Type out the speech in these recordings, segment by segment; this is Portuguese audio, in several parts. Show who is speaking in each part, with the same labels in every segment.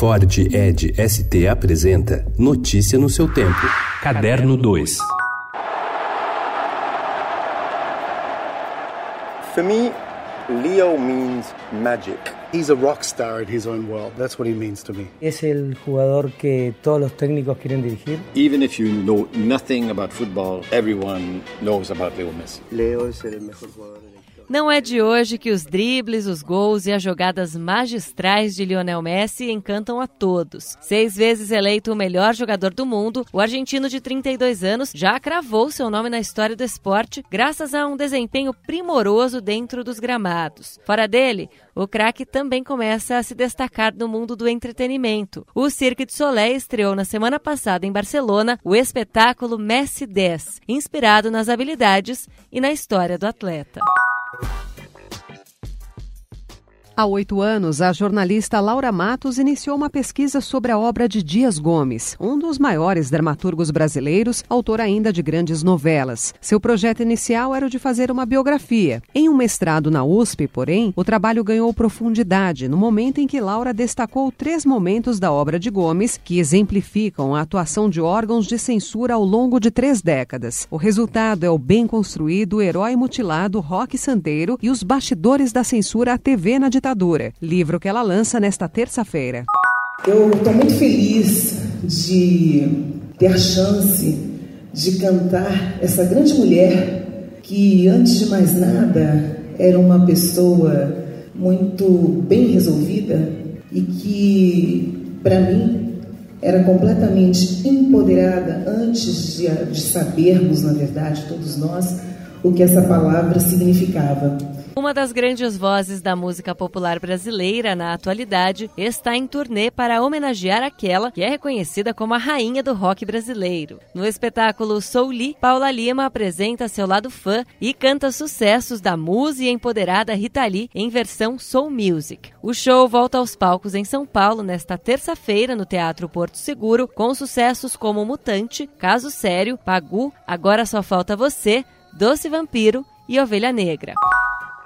Speaker 1: Ford Ed ST apresenta Notícia no seu tempo. Caderno 2.
Speaker 2: For me, Leo means magic.
Speaker 3: He's a rock star in his own world. That's what he means to me.
Speaker 4: Es el jugador que todos los técnicos quieren dirigir.
Speaker 5: Even if you know nothing about football, everyone knows about Leo Messi.
Speaker 2: Leo es el mejor jugador
Speaker 6: Não é de hoje que os dribles, os gols e as jogadas magistrais de Lionel Messi encantam a todos. Seis vezes eleito o melhor jogador do mundo, o argentino de 32 anos já cravou seu nome na história do esporte graças a um desempenho primoroso dentro dos gramados. Fora dele, o craque também começa a se destacar no mundo do entretenimento. O Cirque du Soleil estreou na semana passada em Barcelona o espetáculo Messi 10, inspirado nas habilidades e na história do atleta.
Speaker 7: Há oito anos, a jornalista Laura Matos iniciou uma pesquisa sobre a obra de Dias Gomes, um dos maiores dramaturgos brasileiros, autor ainda de grandes novelas. Seu projeto inicial era o de fazer uma biografia. Em um mestrado na USP, porém, o trabalho ganhou profundidade no momento em que Laura destacou três momentos da obra de Gomes que exemplificam a atuação de órgãos de censura ao longo de três décadas. O resultado é o bem construído herói mutilado Roque Santeiro e os bastidores da censura à TV na ditadura ditadura, livro que ela lança nesta terça-feira.
Speaker 8: Eu estou muito feliz de ter a chance de cantar essa grande mulher que, antes de mais nada, era uma pessoa muito bem resolvida e que, para mim, era completamente empoderada antes de, de sabermos, na verdade, todos nós, o que essa palavra significava.
Speaker 6: Uma das grandes vozes da música popular brasileira na atualidade está em turnê para homenagear aquela que é reconhecida como a rainha do rock brasileiro. No espetáculo Soul Lee, Paula Lima apresenta seu lado fã e canta sucessos da musa e empoderada Rita Lee em versão Soul Music. O show volta aos palcos em São Paulo nesta terça-feira no Teatro Porto Seguro com sucessos como Mutante, Caso Sério, Pagu, Agora Só Falta Você, Doce Vampiro e Ovelha Negra.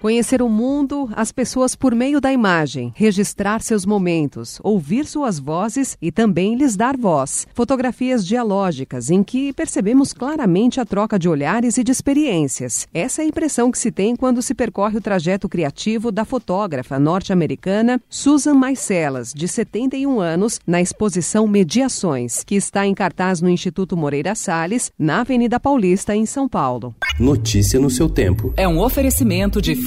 Speaker 7: Conhecer o mundo, as pessoas por meio da imagem, registrar seus momentos, ouvir suas vozes e também lhes dar voz. Fotografias dialógicas em que percebemos claramente a troca de olhares e de experiências. Essa é a impressão que se tem quando se percorre o trajeto criativo da fotógrafa norte-americana Susan Maicelas, de 71 anos, na exposição Mediações, que está em cartaz no Instituto Moreira Salles, na Avenida Paulista, em São Paulo.
Speaker 1: Notícia no seu tempo.
Speaker 9: É um oferecimento de